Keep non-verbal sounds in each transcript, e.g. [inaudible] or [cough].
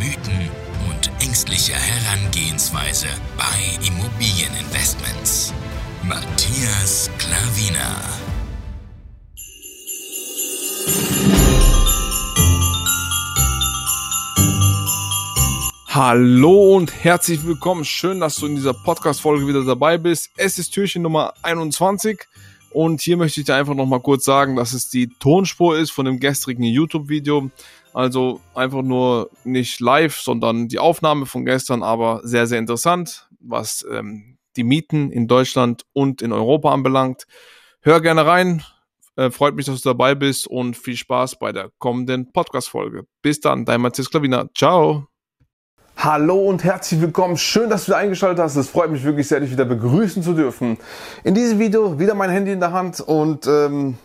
Mythen und ängstliche Herangehensweise bei Immobilieninvestments. Matthias Klavina. Hallo und herzlich willkommen. Schön, dass du in dieser Podcast-Folge wieder dabei bist. Es ist Türchen Nummer 21 und hier möchte ich dir einfach nochmal kurz sagen, dass es die Tonspur ist von dem gestrigen YouTube-Video. Also einfach nur nicht live, sondern die Aufnahme von gestern, aber sehr, sehr interessant, was ähm, die Mieten in Deutschland und in Europa anbelangt. Hör gerne rein. Äh, freut mich, dass du dabei bist und viel Spaß bei der kommenden Podcast-Folge. Bis dann, dein Matthias Klavina. Ciao. Hallo und herzlich willkommen. Schön, dass du wieder eingeschaltet hast. Es freut mich wirklich sehr, dich wieder begrüßen zu dürfen. In diesem Video wieder mein Handy in der Hand und ähm,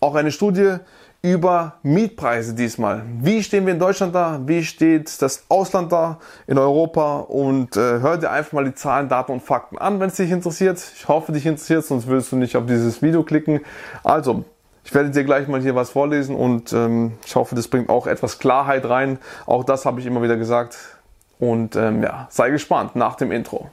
auch eine Studie über Mietpreise diesmal. Wie stehen wir in Deutschland da? Wie steht das Ausland da in Europa? Und äh, hör dir einfach mal die Zahlen, Daten und Fakten an, wenn es dich interessiert. Ich hoffe, dich interessiert, sonst würdest du nicht auf dieses Video klicken. Also, ich werde dir gleich mal hier was vorlesen und ähm, ich hoffe, das bringt auch etwas Klarheit rein. Auch das habe ich immer wieder gesagt. Und ähm, ja, sei gespannt nach dem Intro.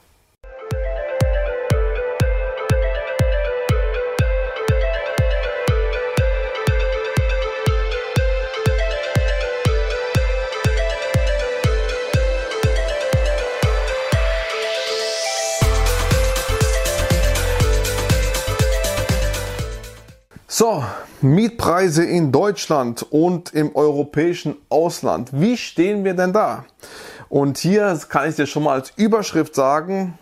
So, Mietpreise in Deutschland und im europäischen Ausland. Wie stehen wir denn da? Und hier kann ich dir schon mal als Überschrift sagen,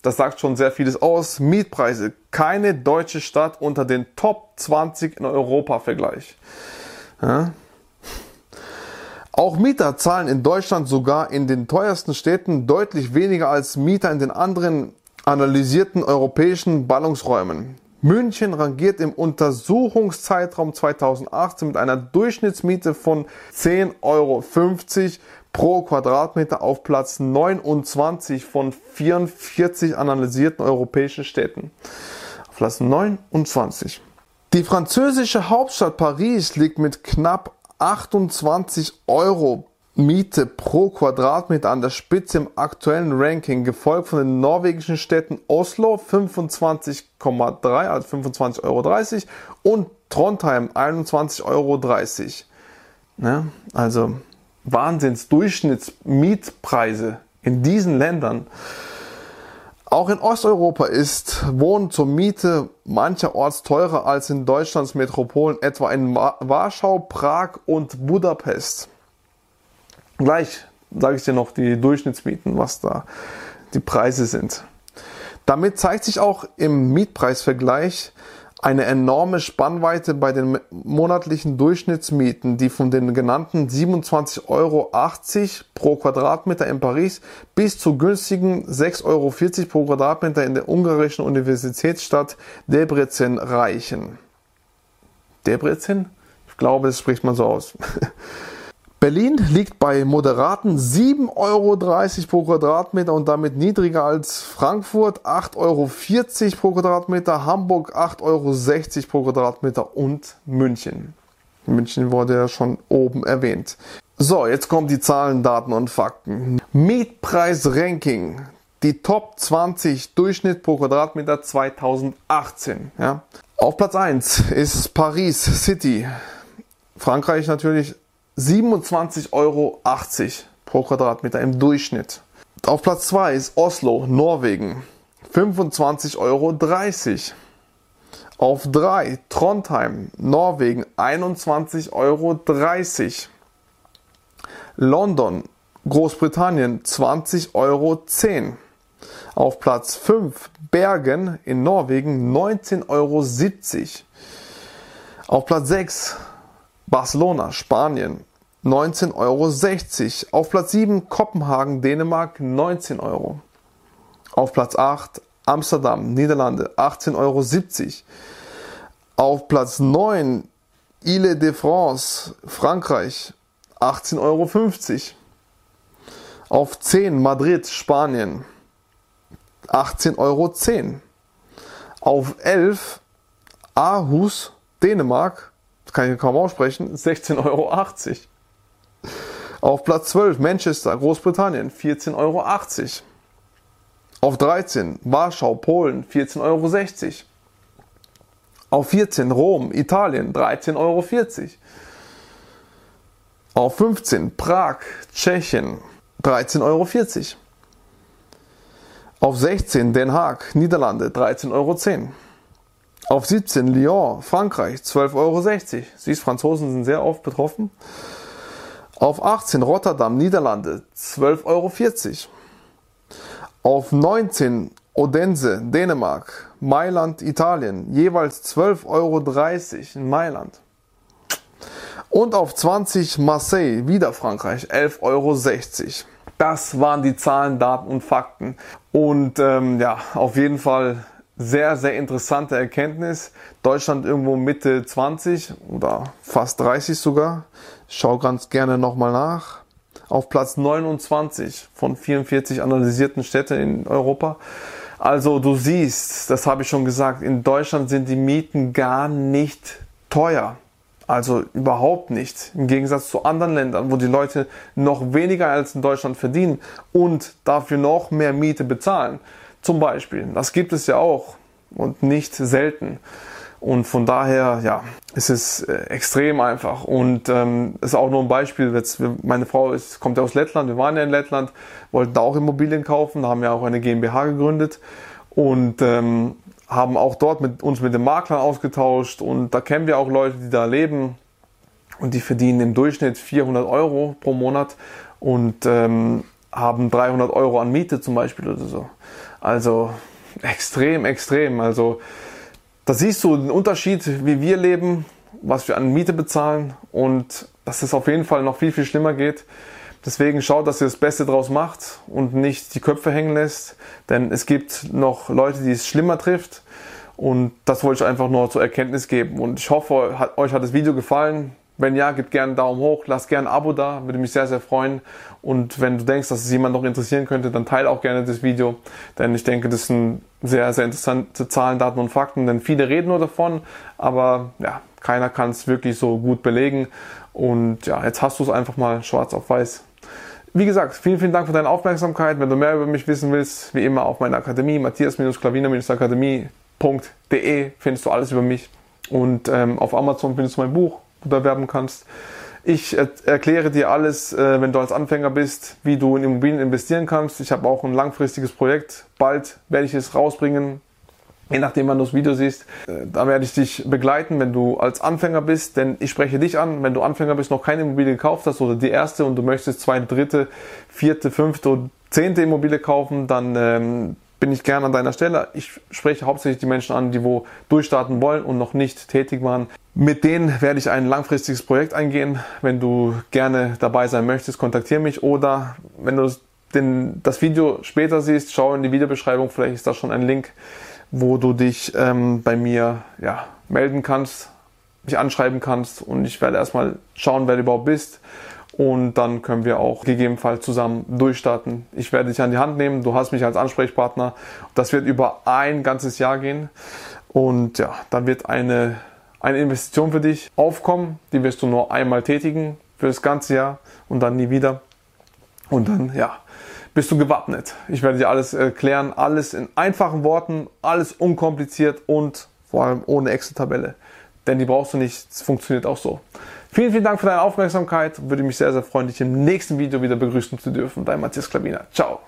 das sagt schon sehr vieles aus, Mietpreise. Keine deutsche Stadt unter den Top 20 in Europa Vergleich. Ja. Auch Mieter zahlen in Deutschland sogar in den teuersten Städten deutlich weniger als Mieter in den anderen analysierten europäischen Ballungsräumen. München rangiert im Untersuchungszeitraum 2018 mit einer Durchschnittsmiete von 10,50 Euro pro Quadratmeter auf Platz 29 von 44 analysierten europäischen Städten. Auf Platz 29. Die französische Hauptstadt Paris liegt mit knapp 28 Euro Miete pro Quadratmeter an der Spitze im aktuellen Ranking, gefolgt von den norwegischen Städten Oslo 25,3, also 25,30 Euro und Trondheim 21,30 Euro. Ja, also Wahnsinnsdurchschnittsmietpreise in diesen Ländern. Auch in Osteuropa ist Wohnen zur Miete mancherorts teurer als in Deutschlands Metropolen, etwa in Warschau, Prag und Budapest. Gleich sage ich dir noch die Durchschnittsmieten, was da die Preise sind. Damit zeigt sich auch im Mietpreisvergleich, eine enorme Spannweite bei den monatlichen Durchschnittsmieten, die von den genannten 27,80 Euro pro Quadratmeter in Paris bis zu günstigen 6,40 Euro pro Quadratmeter in der ungarischen Universitätsstadt Debrecen reichen. Debrecen? Ich glaube, es spricht man so aus. [laughs] Berlin liegt bei moderaten 7,30 Euro pro Quadratmeter und damit niedriger als Frankfurt 8,40 Euro pro Quadratmeter, Hamburg 8,60 Euro pro Quadratmeter und München. München wurde ja schon oben erwähnt. So, jetzt kommen die Zahlen, Daten und Fakten. Mietpreis-Ranking. Die Top 20 Durchschnitt pro Quadratmeter 2018. Ja. Auf Platz 1 ist Paris City. Frankreich natürlich 27,80 Euro pro Quadratmeter im Durchschnitt. Auf Platz 2 ist Oslo, Norwegen. 25,30 Euro. Auf 3 Trondheim, Norwegen. 21,30 Euro. London, Großbritannien. 20,10 Euro. Auf Platz 5 Bergen in Norwegen. 19,70 Euro. Auf Platz 6 Barcelona, Spanien 19,60 Euro. Auf Platz 7 Kopenhagen, Dänemark 19 Euro. Auf Platz 8 Amsterdam, Niederlande 18,70 Euro. Auf Platz 9 Ile de France, Frankreich 18,50 Euro. Auf 10 Madrid, Spanien 18,10 Euro. Auf 11 Aarhus, Dänemark, das kann ich kaum aussprechen, 16,80 Euro. Auf Platz 12 Manchester, Großbritannien, 14,80 Euro. Auf 13 Warschau, Polen, 14,60 Euro. Auf 14 Rom, Italien, 13,40 Euro. Auf 15 Prag, Tschechien, 13,40 Euro. Auf 16 Den Haag, Niederlande, 13,10 Euro. Auf 17 Lyon, Frankreich, 12,60 Euro. Siehst, Franzosen sind sehr oft betroffen. Auf 18 Rotterdam, Niederlande, 12,40 Euro. Auf 19 Odense, Dänemark, Mailand, Italien, jeweils 12,30 Euro in Mailand. Und auf 20 Marseille, wieder Frankreich, 11,60 Euro. Das waren die Zahlen, Daten und Fakten. Und ähm, ja, auf jeden Fall sehr, sehr interessante Erkenntnis. Deutschland irgendwo Mitte 20 oder fast 30 sogar. schau ganz gerne nochmal nach. Auf Platz 29 von 44 analysierten Städten in Europa. Also du siehst, das habe ich schon gesagt, in Deutschland sind die Mieten gar nicht teuer. Also überhaupt nicht. Im Gegensatz zu anderen Ländern, wo die Leute noch weniger als in Deutschland verdienen und dafür noch mehr Miete bezahlen. Zum Beispiel. Das gibt es ja auch und nicht selten. Und von daher, ja, es ist äh, extrem einfach. Und ähm, ist auch nur ein Beispiel. Jetzt, meine Frau ist, kommt ja aus Lettland. Wir waren ja in Lettland, wollten da auch Immobilien kaufen. Da haben wir auch eine GmbH gegründet und ähm, haben auch dort mit uns mit den Maklern ausgetauscht. Und da kennen wir auch Leute, die da leben und die verdienen im Durchschnitt 400 Euro pro Monat und ähm, haben 300 Euro an Miete zum Beispiel oder so. Also extrem, extrem. Also da siehst du den Unterschied, wie wir leben, was wir an Miete bezahlen und dass es auf jeden Fall noch viel, viel schlimmer geht. Deswegen schaut, dass ihr das Beste draus macht und nicht die Köpfe hängen lässt, denn es gibt noch Leute, die es schlimmer trifft. Und das wollte ich einfach nur zur Erkenntnis geben. Und ich hoffe, euch hat das Video gefallen. Wenn ja, gebt gerne einen Daumen hoch, lasst gerne ein Abo da, würde mich sehr, sehr freuen. Und wenn du denkst, dass es jemand noch interessieren könnte, dann teile auch gerne das Video, denn ich denke, das sind sehr, sehr interessante Zahlen, Daten und Fakten, denn viele reden nur davon, aber ja, keiner kann es wirklich so gut belegen. Und ja, jetzt hast du es einfach mal schwarz auf weiß. Wie gesagt, vielen, vielen Dank für deine Aufmerksamkeit. Wenn du mehr über mich wissen willst, wie immer auf meiner Akademie, matthias-klaviner-akademie.de findest du alles über mich. Und ähm, auf Amazon findest du mein Buch bewerben kannst. Ich erkläre dir alles, äh, wenn du als Anfänger bist, wie du in Immobilien investieren kannst. Ich habe auch ein langfristiges Projekt. Bald werde ich es rausbringen, je nachdem, wann du das Video siehst. Äh, da werde ich dich begleiten, wenn du als Anfänger bist, denn ich spreche dich an, wenn du Anfänger bist, noch keine Immobilie gekauft hast oder die erste und du möchtest zweite, dritte, vierte, fünfte und zehnte Immobilie kaufen, dann ähm, bin ich gerne an deiner Stelle. Ich spreche hauptsächlich die Menschen an, die wo durchstarten wollen und noch nicht tätig waren. Mit denen werde ich ein langfristiges Projekt eingehen. Wenn du gerne dabei sein möchtest, kontaktiere mich oder wenn du den, das Video später siehst, schau in die Videobeschreibung, vielleicht ist da schon ein Link, wo du dich ähm, bei mir ja, melden kannst, mich anschreiben kannst und ich werde erstmal schauen, wer du überhaupt bist und dann können wir auch gegebenenfalls zusammen durchstarten. Ich werde dich an die Hand nehmen, du hast mich als Ansprechpartner. Das wird über ein ganzes Jahr gehen und ja, dann wird eine, eine Investition für dich aufkommen, die wirst du nur einmal tätigen für das ganze Jahr und dann nie wieder. Und dann, ja, bist du gewappnet. Ich werde dir alles erklären, alles in einfachen Worten, alles unkompliziert und vor allem ohne Excel-Tabelle. Denn die brauchst du nicht, es funktioniert auch so. Vielen, vielen Dank für deine Aufmerksamkeit. Würde mich sehr, sehr freuen, dich im nächsten Video wieder begrüßen zu dürfen. Dein Matthias Klabiner. Ciao.